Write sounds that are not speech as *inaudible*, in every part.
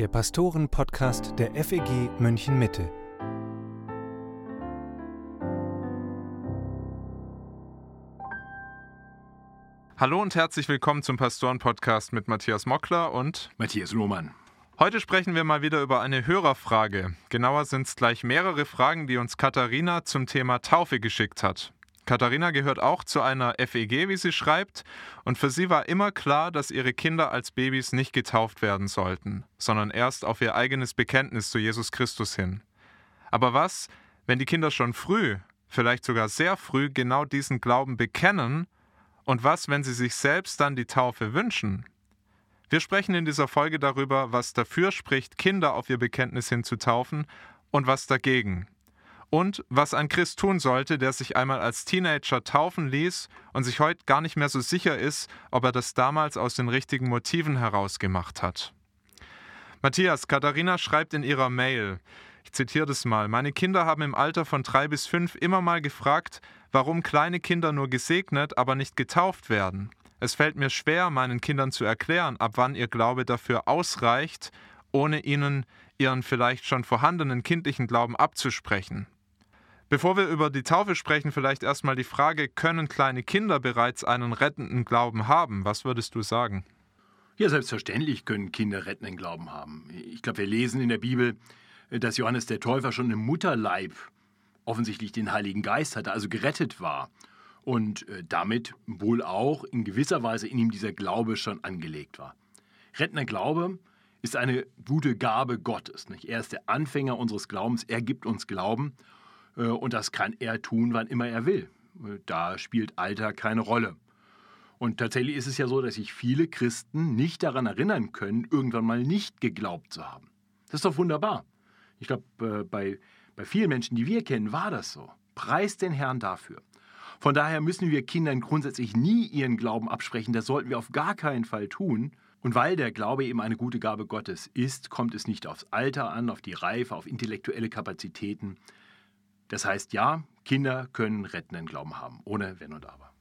der Pastoren-Podcast der FEG München Mitte. Hallo und herzlich willkommen zum Pastoren-Podcast mit Matthias Mockler und Matthias Lohmann. Heute sprechen wir mal wieder über eine Hörerfrage. Genauer sind es gleich mehrere Fragen, die uns Katharina zum Thema Taufe geschickt hat. Katharina gehört auch zu einer FEG, wie sie schreibt, und für sie war immer klar, dass ihre Kinder als Babys nicht getauft werden sollten, sondern erst auf ihr eigenes Bekenntnis zu Jesus Christus hin. Aber was, wenn die Kinder schon früh, vielleicht sogar sehr früh, genau diesen Glauben bekennen, und was, wenn sie sich selbst dann die Taufe wünschen? Wir sprechen in dieser Folge darüber, was dafür spricht, Kinder auf ihr Bekenntnis hin zu taufen und was dagegen und was ein Christ tun sollte, der sich einmal als Teenager taufen ließ und sich heute gar nicht mehr so sicher ist, ob er das damals aus den richtigen Motiven heraus gemacht hat. Matthias, Katharina schreibt in ihrer Mail, ich zitiere das mal, meine Kinder haben im Alter von drei bis fünf immer mal gefragt, warum kleine Kinder nur gesegnet, aber nicht getauft werden. Es fällt mir schwer, meinen Kindern zu erklären, ab wann ihr Glaube dafür ausreicht, ohne ihnen ihren vielleicht schon vorhandenen kindlichen Glauben abzusprechen. Bevor wir über die Taufe sprechen, vielleicht erstmal die Frage, können kleine Kinder bereits einen rettenden Glauben haben? Was würdest du sagen? Ja, selbstverständlich können Kinder rettenden Glauben haben. Ich glaube, wir lesen in der Bibel, dass Johannes der Täufer schon im Mutterleib offensichtlich den Heiligen Geist hatte, also gerettet war. Und äh, damit wohl auch in gewisser Weise in ihm dieser Glaube schon angelegt war. Rettender Glaube ist eine gute Gabe Gottes. Nicht? Er ist der Anfänger unseres Glaubens, er gibt uns Glauben und das kann er tun, wann immer er will. Äh, da spielt Alter keine Rolle. Und tatsächlich ist es ja so, dass sich viele Christen nicht daran erinnern können, irgendwann mal nicht geglaubt zu haben. Das ist doch wunderbar. Ich glaube, äh, bei, bei vielen Menschen, die wir kennen, war das so. Preist den Herrn dafür. Von daher müssen wir Kindern grundsätzlich nie ihren Glauben absprechen. Das sollten wir auf gar keinen Fall tun. Und weil der Glaube eben eine gute Gabe Gottes ist, kommt es nicht aufs Alter an, auf die Reife, auf intellektuelle Kapazitäten, das heißt, ja, Kinder können rettenden Glauben haben, ohne Wenn und Aber.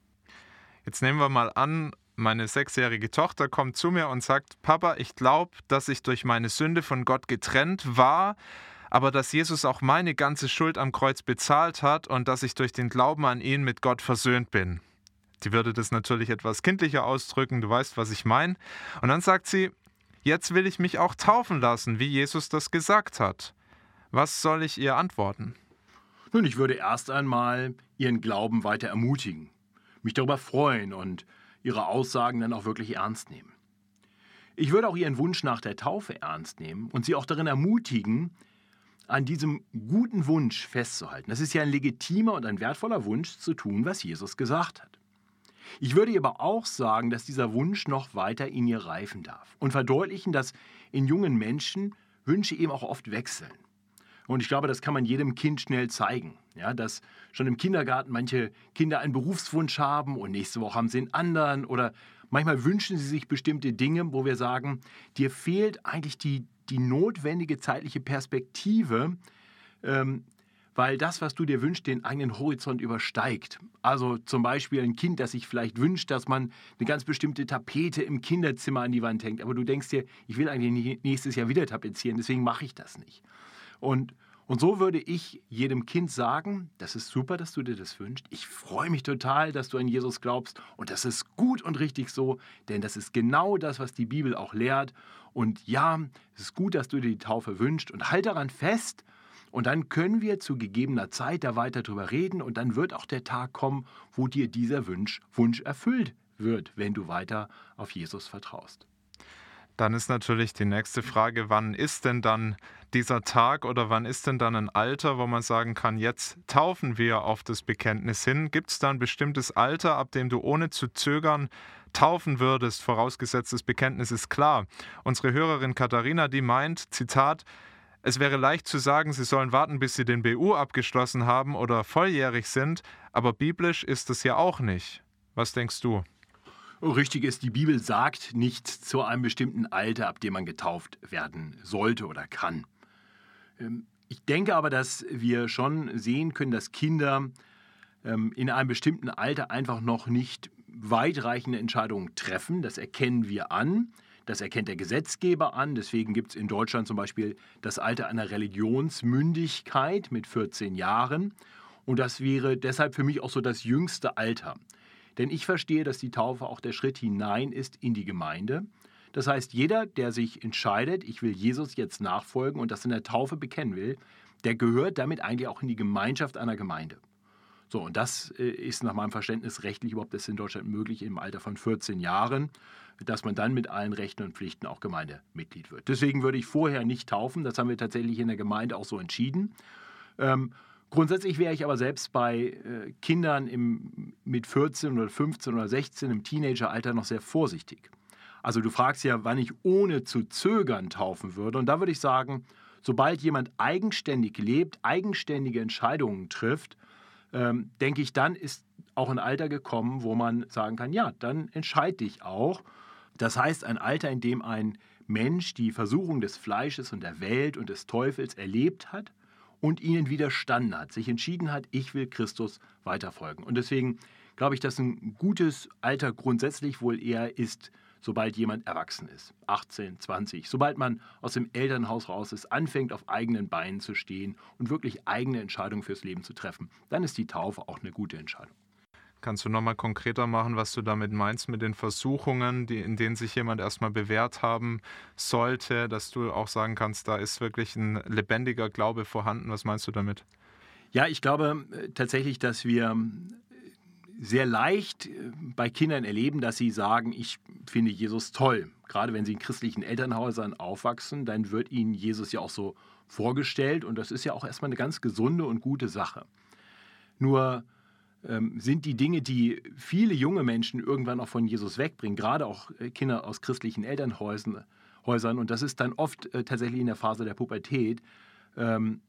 Jetzt nehmen wir mal an, meine sechsjährige Tochter kommt zu mir und sagt, Papa, ich glaube, dass ich durch meine Sünde von Gott getrennt war, aber dass Jesus auch meine ganze Schuld am Kreuz bezahlt hat und dass ich durch den Glauben an ihn mit Gott versöhnt bin. Die würde das natürlich etwas kindlicher ausdrücken, du weißt, was ich meine. Und dann sagt sie, jetzt will ich mich auch taufen lassen, wie Jesus das gesagt hat. Was soll ich ihr antworten? Nun, ich würde erst einmal Ihren Glauben weiter ermutigen, mich darüber freuen und Ihre Aussagen dann auch wirklich ernst nehmen. Ich würde auch Ihren Wunsch nach der Taufe ernst nehmen und Sie auch darin ermutigen, an diesem guten Wunsch festzuhalten. Das ist ja ein legitimer und ein wertvoller Wunsch zu tun, was Jesus gesagt hat. Ich würde aber auch sagen, dass dieser Wunsch noch weiter in ihr reifen darf und verdeutlichen, dass in jungen Menschen Wünsche eben auch oft wechseln. Und ich glaube, das kann man jedem Kind schnell zeigen. Ja, dass schon im Kindergarten manche Kinder einen Berufswunsch haben und nächste Woche haben sie einen anderen. Oder manchmal wünschen sie sich bestimmte Dinge, wo wir sagen, dir fehlt eigentlich die, die notwendige zeitliche Perspektive, ähm, weil das, was du dir wünschst, den eigenen Horizont übersteigt. Also zum Beispiel ein Kind, das sich vielleicht wünscht, dass man eine ganz bestimmte Tapete im Kinderzimmer an die Wand hängt, aber du denkst dir, ich will eigentlich nächstes Jahr wieder tapezieren, deswegen mache ich das nicht. Und, und so würde ich jedem Kind sagen, das ist super, dass du dir das wünschst. Ich freue mich total, dass du an Jesus glaubst. Und das ist gut und richtig so, denn das ist genau das, was die Bibel auch lehrt. Und ja, es ist gut, dass du dir die Taufe wünschst. Und halt daran fest. Und dann können wir zu gegebener Zeit da weiter drüber reden. Und dann wird auch der Tag kommen, wo dir dieser Wunsch, Wunsch erfüllt wird, wenn du weiter auf Jesus vertraust. Dann ist natürlich die nächste Frage, wann ist denn dann dieser Tag oder wann ist denn dann ein Alter, wo man sagen kann, jetzt taufen wir auf das Bekenntnis hin? Gibt es da ein bestimmtes Alter, ab dem du ohne zu zögern taufen würdest, vorausgesetzt das Bekenntnis ist klar? Unsere Hörerin Katharina, die meint, Zitat, es wäre leicht zu sagen, sie sollen warten, bis sie den BU abgeschlossen haben oder volljährig sind, aber biblisch ist es ja auch nicht. Was denkst du? Richtig ist, die Bibel sagt nicht zu einem bestimmten Alter, ab dem man getauft werden sollte oder kann. Ähm, ich denke aber, dass wir schon sehen können, dass Kinder ähm, in einem bestimmten Alter einfach noch nicht weitreichende Entscheidungen treffen. Das erkennen wir an. Das erkennt der Gesetzgeber an. Deswegen gibt es in Deutschland zum Beispiel das Alter einer Religionsmündigkeit mit 14 Jahren. Und das wäre deshalb für mich auch so das jüngste Alter. Denn ich verstehe, dass die Taufe auch der Schritt hinein ist in die Gemeinde. Das heißt, jeder, der sich entscheidet, ich will Jesus jetzt nachfolgen und das in der Taufe bekennen will, der gehört damit eigentlich auch in die Gemeinschaft einer Gemeinde. So, und das äh, ist nach meinem Verständnis rechtlich überhaupt das in Deutschland möglich im Alter von 14 Jahren, dass man dann mit allen Rechten und Pflichten auch Gemeindemitglied wird. Deswegen würde ich vorher nicht taufen. Das haben wir tatsächlich in der Gemeinde auch so entschieden. Ähm, grundsätzlich wäre ich aber selbst bei äh, Kindern im, mit 14 oder 15 oder 16 im Teenageralter noch sehr vorsichtig. Also du fragst ja, wann ich ohne zu zögern taufen würde. Und da würde ich sagen, sobald jemand eigenständig lebt, eigenständige Entscheidungen trifft, ähm, denke ich, dann ist auch ein Alter gekommen, wo man sagen kann, ja, dann entscheide dich auch. Das heißt, ein Alter, in dem ein Mensch die Versuchung des Fleisches und der Welt und des Teufels erlebt hat und ihnen widerstanden hat, sich entschieden hat, ich will Christus weiterfolgen. Und deswegen glaube ich, dass ein gutes Alter grundsätzlich wohl eher ist, sobald jemand erwachsen ist, 18, 20, sobald man aus dem Elternhaus raus ist, anfängt auf eigenen Beinen zu stehen und wirklich eigene Entscheidungen fürs Leben zu treffen, dann ist die Taufe auch eine gute Entscheidung. Kannst du nochmal konkreter machen, was du damit meinst mit den Versuchungen, die, in denen sich jemand erstmal bewährt haben sollte, dass du auch sagen kannst, da ist wirklich ein lebendiger Glaube vorhanden. Was meinst du damit? Ja, ich glaube äh, tatsächlich, dass wir sehr leicht äh, bei Kindern erleben, dass sie sagen, ich finde Jesus toll. Gerade wenn sie in christlichen Elternhäusern aufwachsen, dann wird ihnen Jesus ja auch so vorgestellt und das ist ja auch erstmal eine ganz gesunde und gute Sache. Nur sind die Dinge, die viele junge Menschen irgendwann auch von Jesus wegbringen, gerade auch äh, Kinder aus christlichen Elternhäusern, Häusern, und das ist dann oft äh, tatsächlich in der Phase der Pubertät, ähm,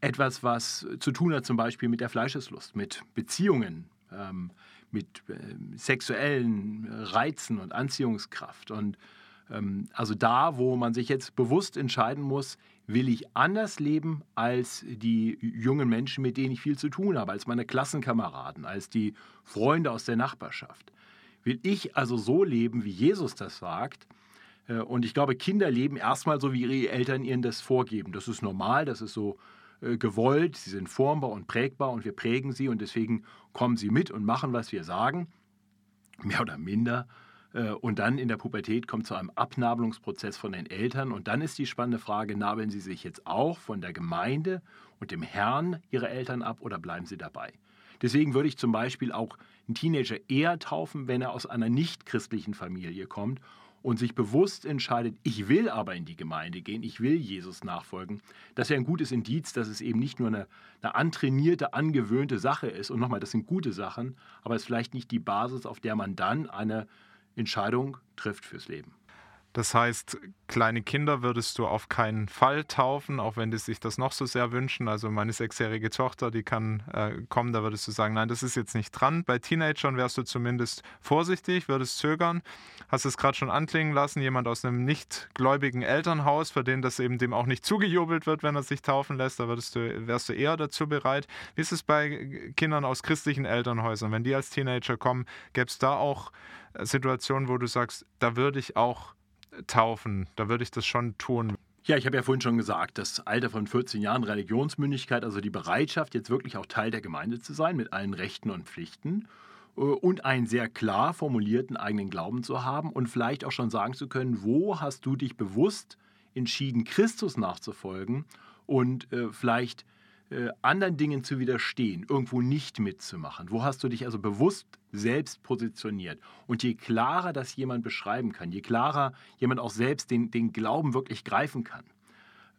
etwas, was zu tun hat zum Beispiel mit der Fleischeslust, mit Beziehungen, ähm, mit äh, sexuellen Reizen und Anziehungskraft. Und ähm, also da, wo man sich jetzt bewusst entscheiden muss, will ich anders leben als die jungen Menschen, mit denen ich viel zu tun habe, als meine Klassenkameraden, als die Freunde aus der Nachbarschaft. Will ich also so leben, wie Jesus das sagt? Äh, und ich glaube, Kinder leben erstmal so, wie ihre Eltern ihnen das vorgeben. Das ist normal, das ist so äh, gewollt, sie sind formbar und prägbar und wir prägen sie und deswegen kommen sie mit und machen, was wir sagen, mehr oder minder. Äh, und dann in der Pubertät kommt zu einem Abnabelungsprozess von den Eltern. Und dann ist die spannende Frage, nabeln sie sich jetzt auch von der Gemeinde und dem Herrn ihrer Eltern ab oder bleiben sie dabei? Deswegen würde ich zum Beispiel auch einen Teenager eher taufen, wenn er aus einer nicht-christlichen Familie kommt und sich bewusst entscheidet, ich will aber in die Gemeinde gehen, ich will Jesus nachfolgen, das wäre ein gutes Indiz, dass es eben nicht nur eine, eine antrainierte, angewöhnte Sache ist. Und nochmal, das sind gute Sachen, aber es ist vielleicht nicht die Basis, auf der man dann eine Entscheidung trifft fürs Leben. Das heißt, kleine Kinder würdest du auf keinen Fall taufen, auch wenn die sich das noch so sehr wünschen. Also meine sechsjährige Tochter, die kann äh, kommen, da würdest du sagen, nein, das ist jetzt nicht dran. Bei Teenagern wärst du zumindest vorsichtig, würdest zögern. Hast es gerade schon anklingen lassen, jemand aus einem nicht gläubigen Elternhaus, für den das eben dem auch nicht zugejubelt wird, wenn er sich taufen lässt, da würdest du, wärst du eher dazu bereit. Wie ist es bei Kindern aus christlichen Elternhäusern? Wenn die als Teenager kommen, gäbe es da auch Situationen, wo du sagst, da würde ich auch taufen. Da würde ich das schon tun. Ja, ich habe ja vorhin schon gesagt, das Alter von 14 Jahren Religionsmündigkeit, also die Bereitschaft, jetzt wirklich auch Teil der Gemeinde zu sein, mit allen Rechten und Pflichten äh, und einen sehr klar formulierten eigenen Glauben zu haben und vielleicht auch schon sagen zu können, wo hast du dich bewusst entschieden, Christus nachzufolgen und äh, vielleicht äh, anderen Dingen zu widerstehen, irgendwo nicht mitzumachen? Wo hast du dich also bewusst selbst positioniert? Und je klarer das jemand beschreiben kann, je klarer jemand auch selbst den, den Glauben wirklich greifen kann,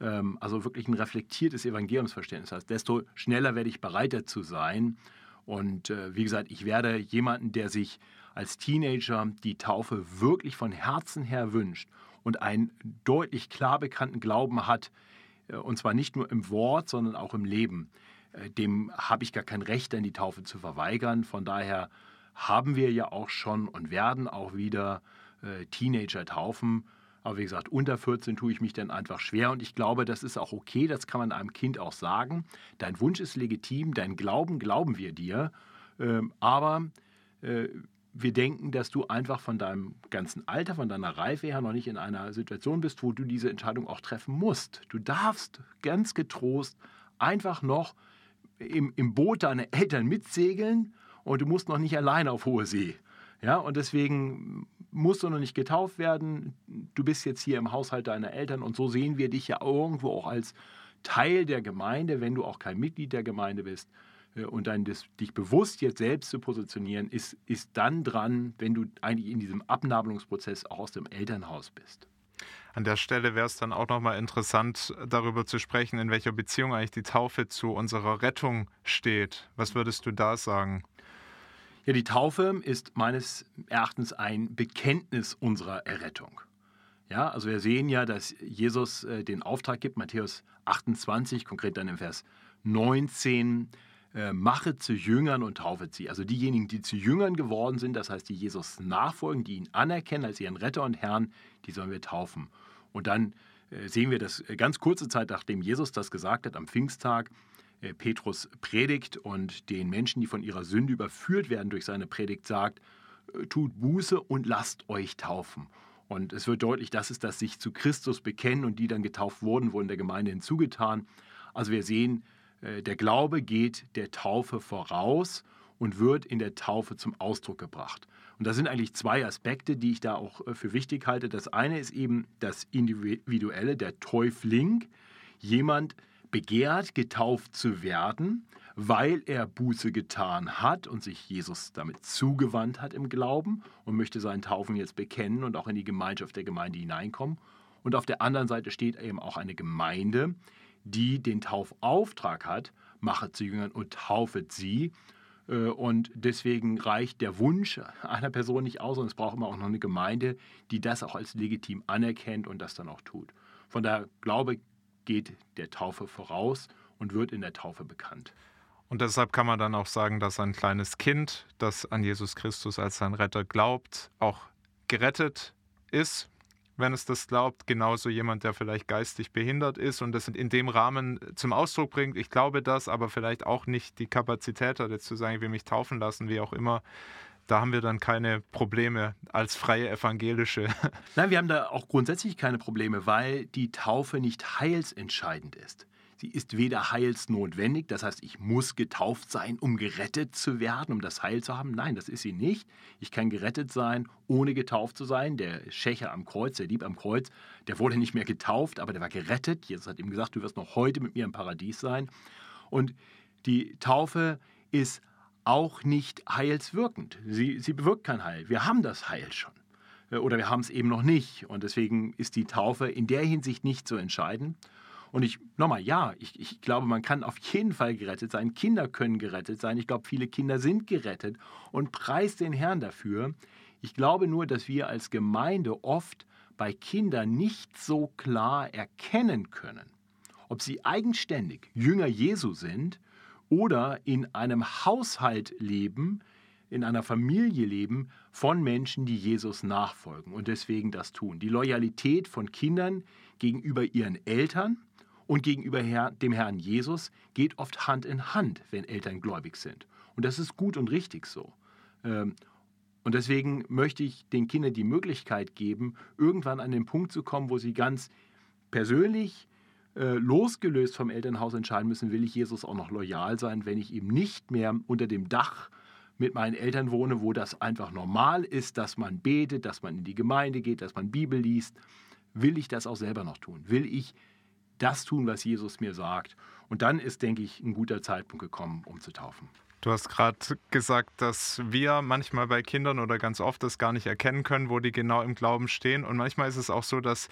ähm, also wirklich ein reflektiertes Evangeliumsverständnis hat, desto schneller werde ich bereit dazu sein. Und äh, wie gesagt, ich werde jemanden, der sich als Teenager die Taufe wirklich von Herzen her wünscht und einen deutlich klar bekannten Glauben hat, und zwar nicht nur im Wort, sondern auch im Leben. Äh, dem habe ich gar kein Recht, dann die Taufe zu verweigern. Von daher haben wir ja auch schon und werden auch wieder äh, Teenager taufen. Aber wie gesagt, unter 14 tue ich mich dann einfach schwer und ich glaube, das ist auch okay, das kann man einem Kind auch sagen. Dein Wunsch ist legitim, dein Glauben glauben wir dir, ähm, aber wir denken, dass du einfach von deinem ganzen Alter, von deiner Reife her noch nicht in einer Situation bist, wo du diese Entscheidung auch treffen musst. Du darfst ganz getrost einfach noch im, im Boot deiner Eltern mitsegeln und du musst noch nicht alleine auf hohe See. Ja, und deswegen musst du noch nicht getauft werden. Du bist jetzt hier im Haushalt deiner Eltern und so sehen wir dich ja irgendwo auch als Teil der Gemeinde, wenn du auch kein Mitglied der Gemeinde bist. Äh, und dann das, dich bewusst jetzt selbst zu positionieren, ist, ist dann dran, wenn du eigentlich in diesem Abnabelungsprozess auch aus dem Elternhaus bist. An der Stelle wäre es dann auch nochmal interessant, darüber zu sprechen, in welcher Beziehung eigentlich die Taufe zu unserer Rettung steht. Was würdest du da sagen? Ja, die Taufe ist meines Erachtens ein Bekenntnis unserer Errettung. Ja, also wir sehen ja, dass Jesus äh, den Auftrag gibt, Matthäus 28, konkret dann im Vers 19, äh, mache zu Jüngern und taufe sie. Also diejenigen, die zu Jüngern geworden sind, das heißt, die Jesus nachfolgen, die ihn anerkennen als ihren Retter und Herrn, die sollen wir taufen. Und dann äh, sehen wir das äh, ganz kurze Zeit, nachdem Jesus das gesagt hat, am Pfingsttag, äh, Petrus predigt und den Menschen, die von ihrer Sünde überführt werden durch seine Predigt, sagt, tut Buße und lasst euch taufen. Und es wird deutlich, das ist das sich zu Christus bekennen und die dann getauft wurden, wurden der Gemeinde hinzugetan. Also wir sehen, der Glaube geht der Taufe voraus und wird in der Taufe zum Ausdruck gebracht. Und das sind eigentlich zwei Aspekte, die ich da auch für wichtig halte. Das eine ist eben das Individuelle, der Täufling. Jemand, begehrt, getauft zu werden, weil er Buße getan hat und sich Jesus damit zugewandt hat im Glauben und möchte seinen Taufen jetzt bekennen und auch in die Gemeinschaft der Gemeinde hineinkommen. Und auf der anderen Seite steht eben auch eine Gemeinde, die den Taufauftrag hat, mache zu Jüngern und taufet sie. Äh, und deswegen reicht der Wunsch einer Person nicht aus, und es braucht immer auch noch eine Gemeinde, die das auch als legitim anerkennt und das dann auch tut. Von daher glaube geht der Taufe voraus und wird in der Taufe bekannt. Und deshalb kann man dann auch sagen, dass ein kleines Kind, das an Jesus Christus als sein Retter glaubt, auch gerettet ist, wenn es das glaubt. Genauso jemand, der vielleicht geistig behindert ist und das in dem Rahmen zum Ausdruck bringt. Ich glaube das, aber vielleicht auch nicht die Kapazität hat, jetzt zu sagen, ich will mich taufen lassen, wie auch immer da haben wir dann keine Probleme als freie Evangelische. *laughs* Nein, wir haben da auch grundsätzlich keine Probleme, weil die Taufe nicht heilsentscheidend ist. Sie ist weder heilsnotwendig, das heißt, ich muss getauft sein, um gerettet zu werden, um das Heil zu haben. Nein, das ist sie nicht. Ich kann gerettet sein, ohne getauft zu sein. Der Schächer am Kreuz, der Dieb am Kreuz, der wurde nicht mehr getauft, aber der war gerettet. Jesus hat ihm gesagt, du wirst noch heute mit mir im Paradies sein. Und die Taufe ist auch nicht heilswirkend. Sie, sie bewirkt kein Heil. Wir haben das Heil schon. Oder wir haben es eben noch nicht. Und deswegen ist die Taufe in der Hinsicht nicht so entscheidend. Und ich, nochmal, ja, ich, ich glaube, man kann auf jeden Fall gerettet sein. Kinder können gerettet sein. Ich glaube, viele Kinder sind gerettet und preist den Herrn dafür. Ich glaube nur, dass wir als Gemeinde oft bei Kindern nicht so klar erkennen können, ob sie eigenständig Jünger Jesu sind oder in einem Haushalt leben, in einer Familie leben von Menschen, die Jesus nachfolgen und deswegen das tun. Die Loyalität von Kindern gegenüber ihren Eltern und gegenüber dem Herrn Jesus geht oft Hand in Hand, wenn Eltern gläubig sind. Und das ist gut und richtig so. Ähm, und deswegen möchte ich den Kindern die Möglichkeit geben, irgendwann an den Punkt zu kommen, wo sie ganz persönlich äh, losgelöst vom Elternhaus entscheiden müssen, will ich Jesus auch noch loyal sein, wenn ich eben nicht mehr unter dem Dach mit meinen Eltern wohne, wo das einfach normal ist, dass man betet, dass man in die Gemeinde geht, dass man Bibel liest, will ich das auch selber noch tun? Will ich das tun, was Jesus mir sagt? Und dann ist, denke ich, ein guter Zeitpunkt gekommen, um zu taufen. Du hast gerade gesagt, dass wir manchmal bei Kindern oder ganz oft das gar nicht erkennen können, wo die genau im Glauben stehen. Und manchmal ist es auch so, dass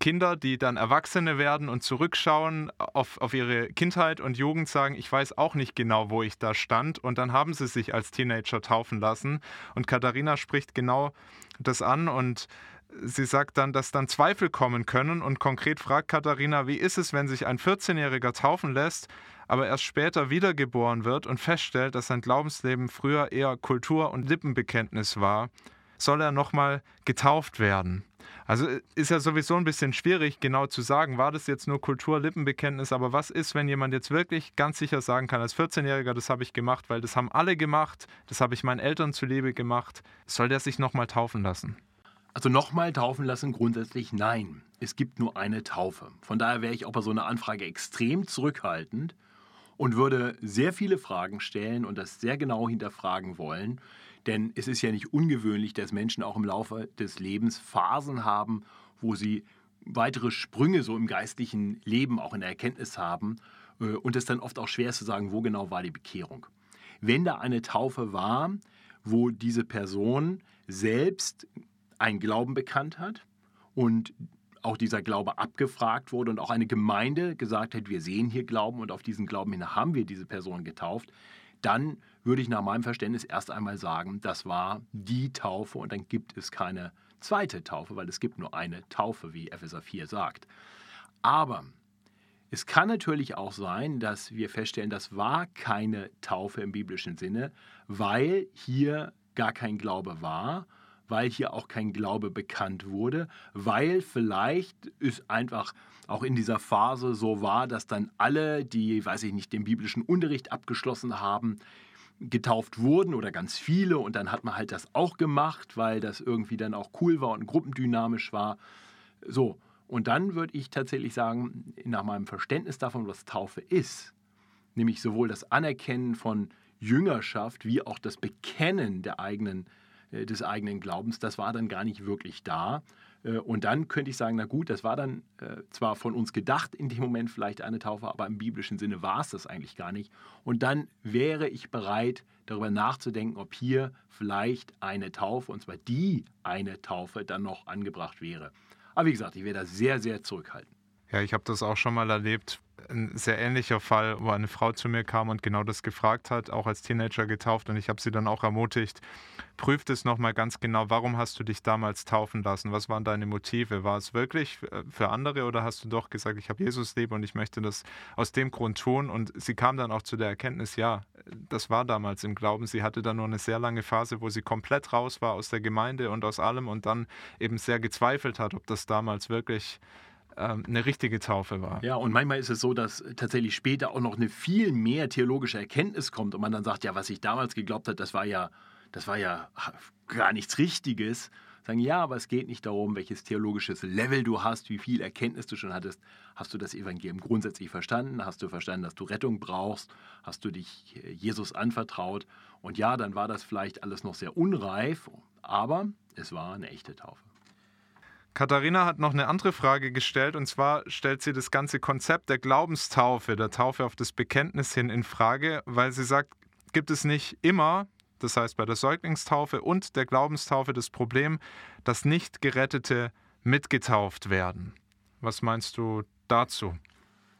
Kinder, die dann Erwachsene werden und zurückschauen auf, auf ihre Kindheit und Jugend, sagen, ich weiß auch nicht genau, wo ich da stand. Und dann haben sie sich als Teenager taufen lassen. Und Katharina spricht genau das an und sie sagt dann, dass dann Zweifel kommen können. Und konkret fragt Katharina, wie ist es, wenn sich ein 14-Jähriger taufen lässt, aber erst später wiedergeboren wird und feststellt, dass sein Glaubensleben früher eher Kultur und Lippenbekenntnis war? Soll er nochmal getauft werden? Also ist ja sowieso ein bisschen schwierig, genau zu sagen, war das jetzt nur Kultur-Lippenbekenntnis, aber was ist, wenn jemand jetzt wirklich ganz sicher sagen kann, als 14-Jähriger, das habe ich gemacht, weil das haben alle gemacht, das habe ich meinen Eltern zuliebe gemacht, soll der sich nochmal taufen lassen? Also nochmal taufen lassen grundsätzlich nein. Es gibt nur eine Taufe. Von daher wäre ich auch bei so einer Anfrage extrem zurückhaltend und würde sehr viele Fragen stellen und das sehr genau hinterfragen wollen. Denn es ist ja nicht ungewöhnlich, dass Menschen auch im Laufe des Lebens Phasen haben, wo sie weitere Sprünge so im geistlichen Leben, auch in der Erkenntnis haben. Äh, und es dann oft auch schwer ist zu sagen, wo genau war die Bekehrung. Wenn da eine Taufe war, wo diese Person selbst einen Glauben bekannt hat und auch dieser Glaube abgefragt wurde und auch eine Gemeinde gesagt hat, wir sehen hier Glauben und auf diesen Glauben hin haben wir diese Person getauft, dann würde ich nach meinem Verständnis erst einmal sagen, das war die Taufe und dann gibt es keine zweite Taufe, weil es gibt nur eine Taufe, wie Epheser 4 sagt. Aber es kann natürlich auch sein, dass wir feststellen, das war keine Taufe im biblischen Sinne, weil hier gar kein Glaube war, weil hier auch kein Glaube bekannt wurde, weil vielleicht es einfach auch in dieser Phase so war, dass dann alle, die, weiß ich nicht, den biblischen Unterricht abgeschlossen haben, getauft wurden oder ganz viele und dann hat man halt das auch gemacht, weil das irgendwie dann auch cool war und gruppendynamisch war. So, und dann würde ich tatsächlich sagen, nach meinem Verständnis davon, was Taufe ist, nämlich sowohl das Anerkennen von Jüngerschaft wie auch das Bekennen der eigenen, des eigenen Glaubens, das war dann gar nicht wirklich da. Äh, und dann könnte ich sagen, na gut, das war dann äh, zwar von uns gedacht in dem Moment vielleicht eine Taufe, aber im biblischen Sinne war es das eigentlich gar nicht. Und dann wäre ich bereit, darüber nachzudenken, ob hier vielleicht eine Taufe, und zwar die eine Taufe, dann noch angebracht wäre. Aber wie gesagt, ich wäre da sehr, sehr zurückhaltend. Ja, ich habe das auch schon mal erlebt. Ein sehr ähnlicher Fall, wo eine Frau zu mir kam und genau das gefragt hat, auch als Teenager getauft. Und ich habe sie dann auch ermutigt, prüft es nochmal ganz genau, warum hast du dich damals taufen lassen? Was waren deine Motive? War es wirklich für andere oder hast du doch gesagt, ich habe Jesus lieb und ich möchte das aus dem Grund tun? Und sie kam dann auch zu der Erkenntnis, ja, das war damals im Glauben. Sie hatte dann nur eine sehr lange Phase, wo sie komplett raus war aus der Gemeinde und aus allem und dann eben sehr gezweifelt hat, ob das damals wirklich ähm, eine richtige Taufe war. Ja, und manchmal ist es so, dass tatsächlich später auch noch eine viel mehr theologische Erkenntnis kommt und man dann sagt, ja, was ich damals geglaubt habe, das war ja, das war ja gar nichts Richtiges. Sagen, ja, aber es geht nicht darum, welches theologisches Level du hast, wie viel Erkenntnis du schon hattest. Hast du das Evangelium grundsätzlich verstanden? Hast du verstanden, dass du Rettung brauchst? Hast du dich äh, Jesus anvertraut? Und ja, dann war das vielleicht alles noch sehr unreif, aber es war eine echte Taufe. Katharina hat noch eine andere Frage gestellt und zwar stellt sie das ganze Konzept der Glaubenstaufe, der Taufe auf das Bekenntnis hin in Frage, weil sie sagt, gibt es nicht immer, das heißt bei der Säuglingstaufe und der Glaubenstaufe das Problem, dass nicht Gerettete mitgetauft werden. Was meinst du dazu?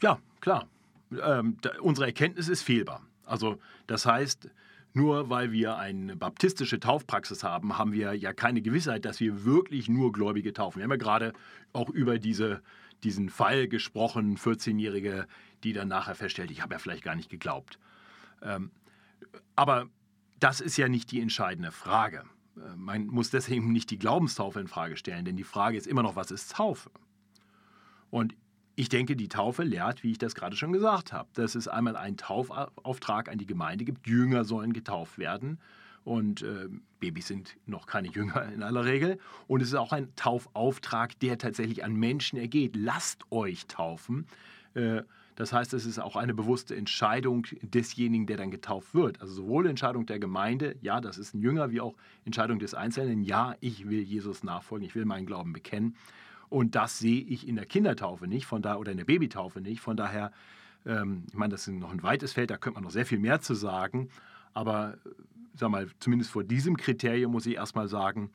Ja, klar. Ähm, da, unsere Erkenntnis ist fehlbar. Also das heißt, nur weil wir eine baptistische Taufpraxis haben, haben wir ja keine Gewissheit, dass wir wirklich nur Gläubige taufen. Wir haben ja gerade auch über diese, diesen Fall gesprochen, 14-Jährige, die dann nachher feststellt, ich habe ja vielleicht gar nicht geglaubt. Ähm, aber das ist ja nicht die entscheidende Frage. Äh, man muss deswegen nicht die Glaubenstaufe in Frage stellen, denn die Frage ist immer noch, was ist Taufe? Und ich denke, die Taufe lehrt, wie ich das gerade schon gesagt habe, dass es einmal einen Taufauftrag an die Gemeinde gibt. Jünger sollen getauft werden. Und äh, Babys sind noch keine Jünger in aller Regel. Und es ist auch ein Taufauftrag, der tatsächlich an Menschen ergeht. Lasst euch taufen. Äh, das heißt, es ist auch eine bewusste Entscheidung desjenigen, der dann getauft wird. Also sowohl Entscheidung der Gemeinde, ja, das ist ein Jünger, wie auch Entscheidung des Einzelnen, ja, ich will Jesus nachfolgen, ich will meinen Glauben bekennen. Und das sehe ich in der Kindertaufe nicht, von da oder in der Babytaufe nicht. Von daher, ähm, ich meine, das ist noch ein weites Feld, da könnte man noch sehr viel mehr zu sagen. Aber sag mal, zumindest vor diesem Kriterium muss ich erstmal sagen,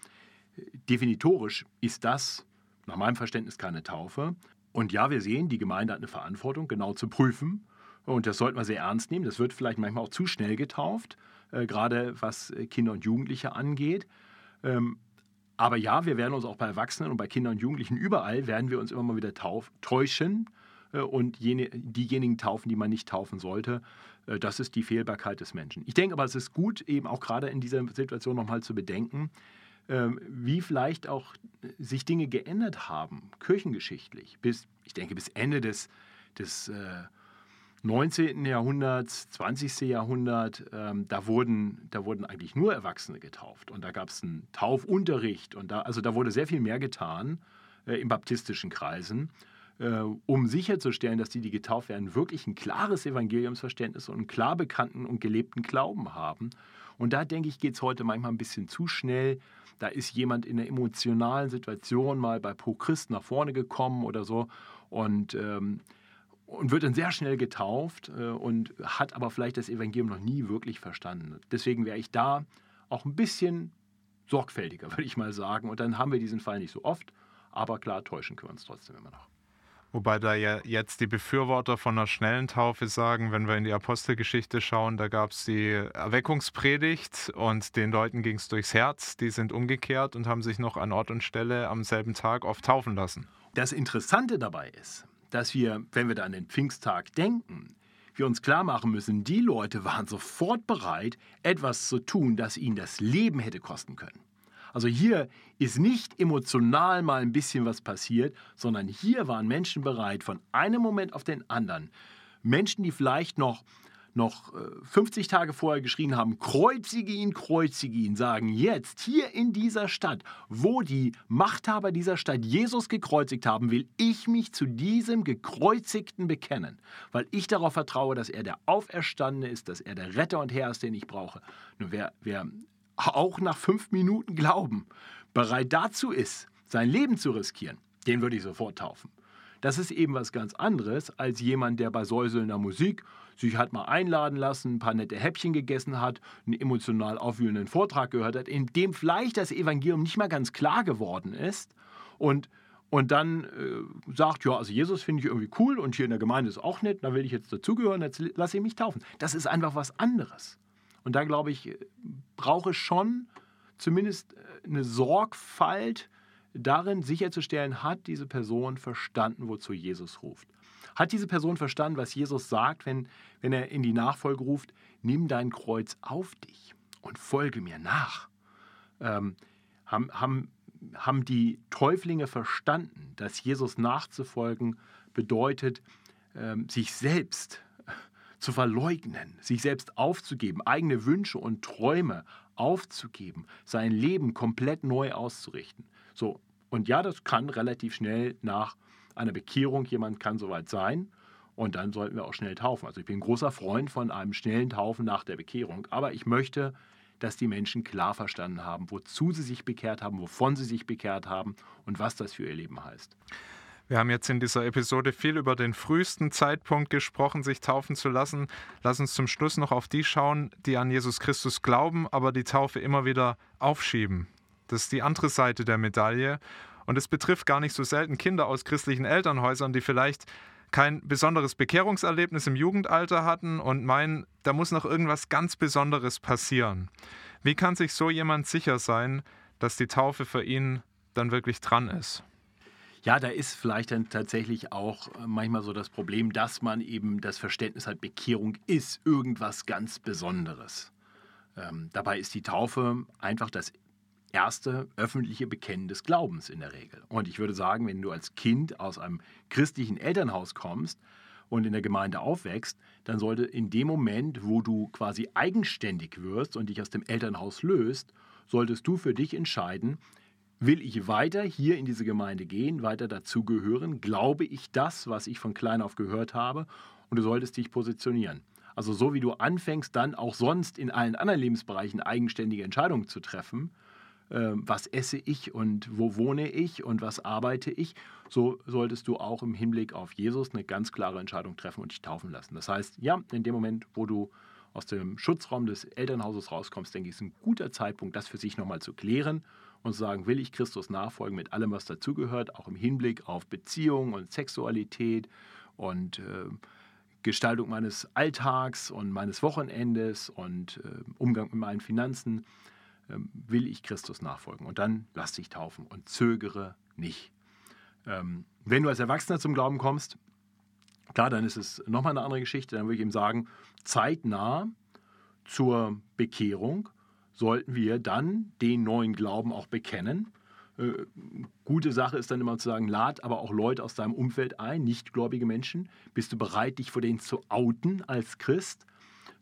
definitorisch ist das nach meinem Verständnis keine Taufe. Und ja, wir sehen, die Gemeinde hat eine Verantwortung, genau zu prüfen. Und das sollte man sehr ernst nehmen. Das wird vielleicht manchmal auch zu schnell getauft, äh, gerade was Kinder und Jugendliche angeht. Ähm, aber ja, wir werden uns auch bei Erwachsenen und bei Kindern und Jugendlichen überall, werden wir uns immer mal wieder tauf, täuschen äh, und jene, diejenigen taufen, die man nicht taufen sollte. Äh, das ist die Fehlbarkeit des Menschen. Ich denke aber, es ist gut, eben auch gerade in dieser Situation nochmal zu bedenken, ähm, wie vielleicht auch sich Dinge geändert haben, kirchengeschichtlich, bis, ich denke, bis Ende des, des äh, 19. Jahrhunderts, 20. Jahrhundert, ähm, da, wurden, da wurden eigentlich nur Erwachsene getauft. Und da gab es einen Taufunterricht. Und da, also da wurde sehr viel mehr getan äh, in baptistischen Kreisen, äh, um sicherzustellen, dass die, die getauft werden, wirklich ein klares Evangeliumsverständnis und einen klar bekannten und gelebten Glauben haben. Und da denke ich, geht es heute manchmal ein bisschen zu schnell. Da ist jemand in einer emotionalen Situation mal bei Pro Christ nach vorne gekommen oder so. Und ähm, und wird dann sehr schnell getauft äh, und hat aber vielleicht das Evangelium noch nie wirklich verstanden. Deswegen wäre ich da auch ein bisschen sorgfältiger, *laughs* würde ich mal sagen. Und dann haben wir diesen Fall nicht so oft, aber klar, täuschen können wir uns trotzdem immer noch. Wobei da ja jetzt die Befürworter von einer schnellen Taufe sagen, wenn wir in die Apostelgeschichte schauen, da gab es die Erweckungspredigt und den Leuten ging es durchs Herz, die sind umgekehrt und haben sich noch an Ort und Stelle am selben Tag oft taufen lassen. Das Interessante dabei ist, dass wir, wenn wir da an den Pfingsttag denken, wir uns klar machen müssen, die Leute waren sofort bereit, etwas zu tun, das ihnen das Leben hätte kosten können. Also hier ist nicht emotional mal ein bisschen was passiert, sondern hier waren Menschen bereit, von einem Moment auf den anderen, Menschen, die vielleicht noch noch 50 äh, Tage vorher geschrien haben, kreuzige ihn, kreuzige ihn, sagen jetzt hier in dieser Stadt, wo die Machthaber dieser Stadt Jesus gekreuzigt haben, will ich mich zu diesem gekreuzigten bekennen, weil ich darauf vertraue, dass er der Auferstandene ist, dass er der Retter und Herr ist, den ich brauche. Nur wer, wer auch nach fünf Minuten Glauben bereit dazu ist, sein Leben zu riskieren, den würde ich sofort taufen. Das ist eben was ganz anderes als jemand, der bei säuselnder Musik sich hat mal einladen lassen, ein paar nette Häppchen gegessen hat, einen emotional aufwühlenden Vortrag gehört hat, in dem vielleicht das Evangelium nicht mal ganz klar geworden ist und und dann äh, sagt, ja, also Jesus finde ich irgendwie cool und hier in der Gemeinde ist auch nett, da will ich jetzt dazugehören, jetzt lasse ich mich taufen. Das ist einfach was anderes. Und da glaube ich, brauche schon zumindest äh, eine Sorgfalt darin sicherzustellen, hat diese Person verstanden, wozu Jesus ruft. Hat diese Person verstanden, was Jesus sagt, wenn, wenn er in die Nachfolge ruft, nimm dein Kreuz auf dich und folge mir nach? Ähm, haben, haben, haben die Täuflinge verstanden, dass Jesus nachzufolgen bedeutet, ähm, sich selbst zu verleugnen, sich selbst aufzugeben, eigene Wünsche und Träume aufzugeben, sein Leben komplett neu auszurichten. So, und ja, das kann relativ schnell nach einer Bekehrung, jemand kann soweit sein. Und dann sollten wir auch schnell taufen. Also ich bin ein großer Freund von einem schnellen Taufen nach der Bekehrung. Aber ich möchte, dass die Menschen klar verstanden haben, wozu sie sich bekehrt haben, wovon sie sich bekehrt haben und was das für ihr Leben heißt. Wir haben jetzt in dieser Episode viel über den frühesten Zeitpunkt gesprochen, sich taufen zu lassen. Lass uns zum Schluss noch auf die schauen, die an Jesus Christus glauben, aber die Taufe immer wieder aufschieben. Das ist die andere Seite der Medaille. Und es betrifft gar nicht so selten Kinder aus christlichen Elternhäusern, die vielleicht kein besonderes Bekehrungserlebnis im Jugendalter hatten und meinen, da muss noch irgendwas ganz Besonderes passieren. Wie kann sich so jemand sicher sein, dass die Taufe für ihn dann wirklich dran ist? Ja, da ist vielleicht dann tatsächlich auch manchmal so das Problem, dass man eben das Verständnis hat, Bekehrung ist irgendwas ganz Besonderes. Ähm, dabei ist die Taufe einfach das erste öffentliche Bekennen des Glaubens in der Regel. Und ich würde sagen, wenn du als Kind aus einem christlichen Elternhaus kommst und in der Gemeinde aufwächst, dann sollte in dem Moment, wo du quasi eigenständig wirst und dich aus dem Elternhaus löst, solltest du für dich entscheiden, will ich weiter hier in diese Gemeinde gehen, weiter dazugehören, glaube ich das, was ich von klein auf gehört habe, und du solltest dich positionieren. Also so wie du anfängst, dann auch sonst in allen anderen Lebensbereichen eigenständige Entscheidungen zu treffen, was esse ich und wo wohne ich und was arbeite ich, so solltest du auch im Hinblick auf Jesus eine ganz klare Entscheidung treffen und dich taufen lassen. Das heißt, ja, in dem Moment, wo du aus dem Schutzraum des Elternhauses rauskommst, denke ich, ist ein guter Zeitpunkt, das für sich nochmal zu klären und zu sagen, will ich Christus nachfolgen mit allem, was dazugehört, auch im Hinblick auf Beziehung und Sexualität und äh, Gestaltung meines Alltags und meines Wochenendes und äh, Umgang mit meinen Finanzen. Ähm, will ich Christus nachfolgen. Und dann lass dich taufen und zögere nicht. Ähm, wenn du als Erwachsener zum Glauben kommst, klar, dann ist es nochmal eine andere Geschichte. Dann würde ich ihm sagen, zeitnah zur Bekehrung sollten wir dann den neuen Glauben auch bekennen. Äh, gute Sache ist dann immer zu sagen, lad aber auch Leute aus deinem Umfeld ein, nichtgläubige Menschen. Bist du bereit, dich vor denen zu outen als Christ?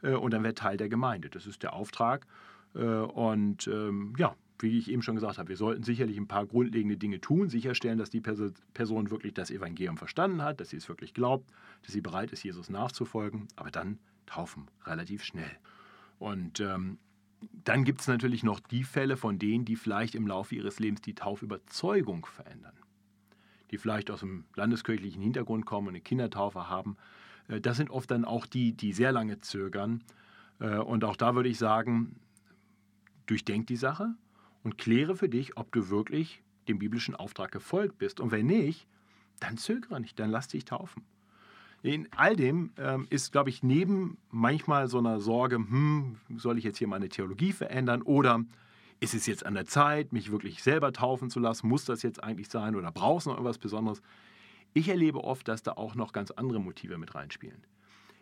Äh, und dann wird Teil der Gemeinde. Das ist der Auftrag. Äh, und ähm, ja, wie ich eben schon gesagt habe, wir sollten sicherlich ein paar grundlegende Dinge tun, sicherstellen, dass die Person wirklich das Evangelium verstanden hat, dass sie es wirklich glaubt, dass sie bereit ist, Jesus nachzufolgen, aber dann taufen relativ schnell. Und ähm, dann gibt es natürlich noch die Fälle von denen, die vielleicht im Laufe ihres Lebens die Taufüberzeugung verändern, die vielleicht aus einem landeskirchlichen Hintergrund kommen und eine Kindertaufe haben. Äh, das sind oft dann auch die, die sehr lange zögern. Äh, und auch da würde ich sagen, durchdenk die Sache und kläre für dich, ob du wirklich dem biblischen Auftrag gefolgt bist. Und wenn nicht, dann zögere nicht, dann lass dich taufen. In all dem ähm, ist, glaube ich, neben manchmal so einer Sorge, hm, soll ich jetzt hier meine Theologie verändern oder ist es jetzt an der Zeit, mich wirklich selber taufen zu lassen? Muss das jetzt eigentlich sein oder brauchst du noch irgendwas Besonderes? Ich erlebe oft, dass da auch noch ganz andere Motive mit reinspielen.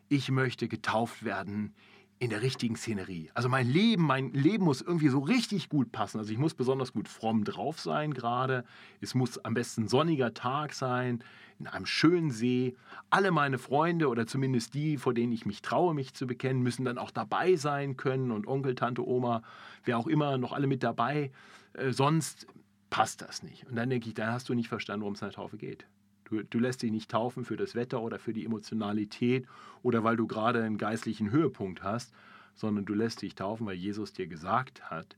Ich möchte getauft werden in der richtigen Szenerie. Also mein Leben, mein Leben muss irgendwie so richtig gut passen. Also ich muss besonders gut fromm drauf sein gerade. Es muss am besten sonniger Tag sein, in einem schönen See. Alle meine Freunde oder zumindest die, vor denen ich mich traue, mich zu bekennen, müssen dann auch dabei sein können und Onkel, Tante, Oma, wer auch immer, noch alle mit dabei. Äh, sonst passt das nicht. Und dann denke ich, dann hast du nicht verstanden, worum es in der Taufe geht. Du, du, lässt dich nicht taufen für das Wetter oder für die Emotionalität oder weil du gerade einen geistlichen Höhepunkt hast, sondern du lässt dich taufen, weil Jesus dir gesagt hat,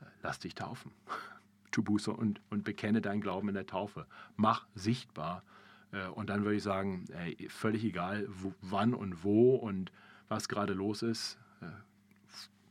äh, lass dich taufen. *laughs* Tu Buße und, und bekenne deinen Glauben in der Taufe. Mach sichtbar. Äh, und dann würde ich sagen, ey, völlig egal, wann und wo und was gerade los ist, äh,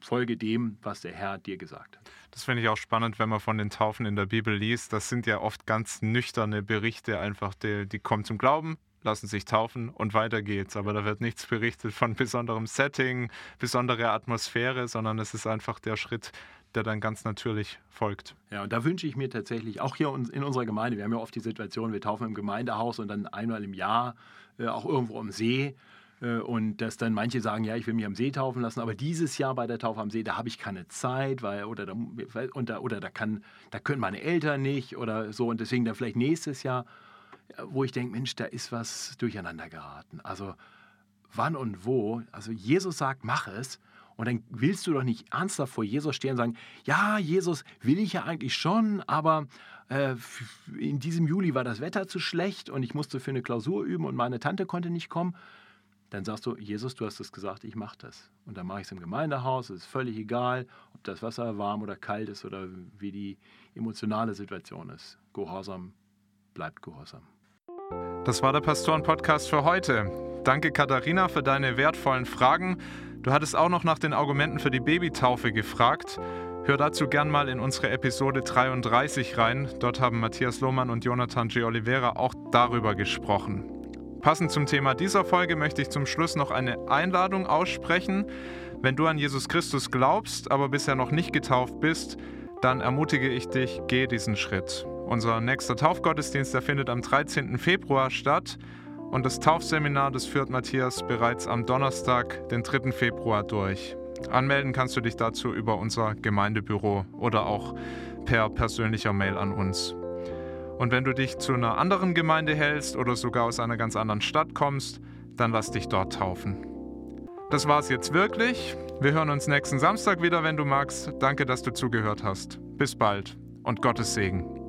folge dem, was der Herr dir gesagt hat. Das finde ich auch spannend, wenn man von den Taufen in der Bibel liest. Das sind ja oft ganz nüchterne Berichte, einfach die, die kommen zum Glauben, lassen sich taufen und weiter geht's. Aber da wird nichts berichtet von besonderem Setting, besonderer Atmosphäre, sondern es ist einfach der Schritt, der dann ganz natürlich folgt. Ja, und da wünsche ich mir tatsächlich, auch hier in unserer Gemeinde, wir haben ja oft die Situation, wir taufen im Gemeindehaus und dann einmal im Jahr äh, auch irgendwo am See. Äh, und dass dann manche sagen, ja, ich will mich am See taufen lassen, aber dieses Jahr bei der Taufe am See, da habe ich keine Zeit, weil, oder, da, da, oder da, kann, da können meine Eltern nicht oder so und deswegen dann vielleicht nächstes Jahr, äh, wo ich denke, Mensch, da ist was durcheinander geraten. Also wann und wo, also Jesus sagt, mach es. Und dann willst du doch nicht ernsthaft vor Jesus stehen und sagen, ja, Jesus, will ich ja eigentlich schon, aber äh, in diesem Juli war das Wetter zu schlecht und ich musste für eine Klausur üben und meine Tante konnte nicht kommen dann sagst du, Jesus, du hast es gesagt, ich mache das. Und dann mache ich es im Gemeindehaus, es ist völlig egal, ob das Wasser warm oder kalt ist oder wie die emotionale Situation ist. Gehorsam bleibt Gehorsam. Das war der Pastoren-Podcast für heute. Danke Katharina für deine wertvollen Fragen. Du hattest auch noch nach den Argumenten für die Babytaufe gefragt. Hör dazu gern mal in unsere Episode 33 rein. Dort haben Matthias Lohmann und Jonathan G. Oliveira auch darüber gesprochen. Passend zum Thema dieser Folge möchte ich zum Schluss noch eine Einladung aussprechen. Wenn du an Jesus Christus glaubst, aber bisher noch nicht getauft bist, dann ermutige ich dich, geh diesen Schritt. Unser nächster Taufgottesdienst, der findet am 13. Februar statt und das Taufseminar, das führt Matthias bereits am Donnerstag, den 3. Februar durch. Anmelden kannst du dich dazu über unser Gemeindebüro oder auch per persönlicher Mail an uns. Und wenn du dich zu einer anderen Gemeinde hältst oder sogar aus einer ganz anderen Stadt kommst, dann lass dich dort taufen. Das war's jetzt wirklich. Wir hören uns nächsten Samstag wieder, wenn du magst. Danke, dass du zugehört hast. Bis bald und Gottes Segen.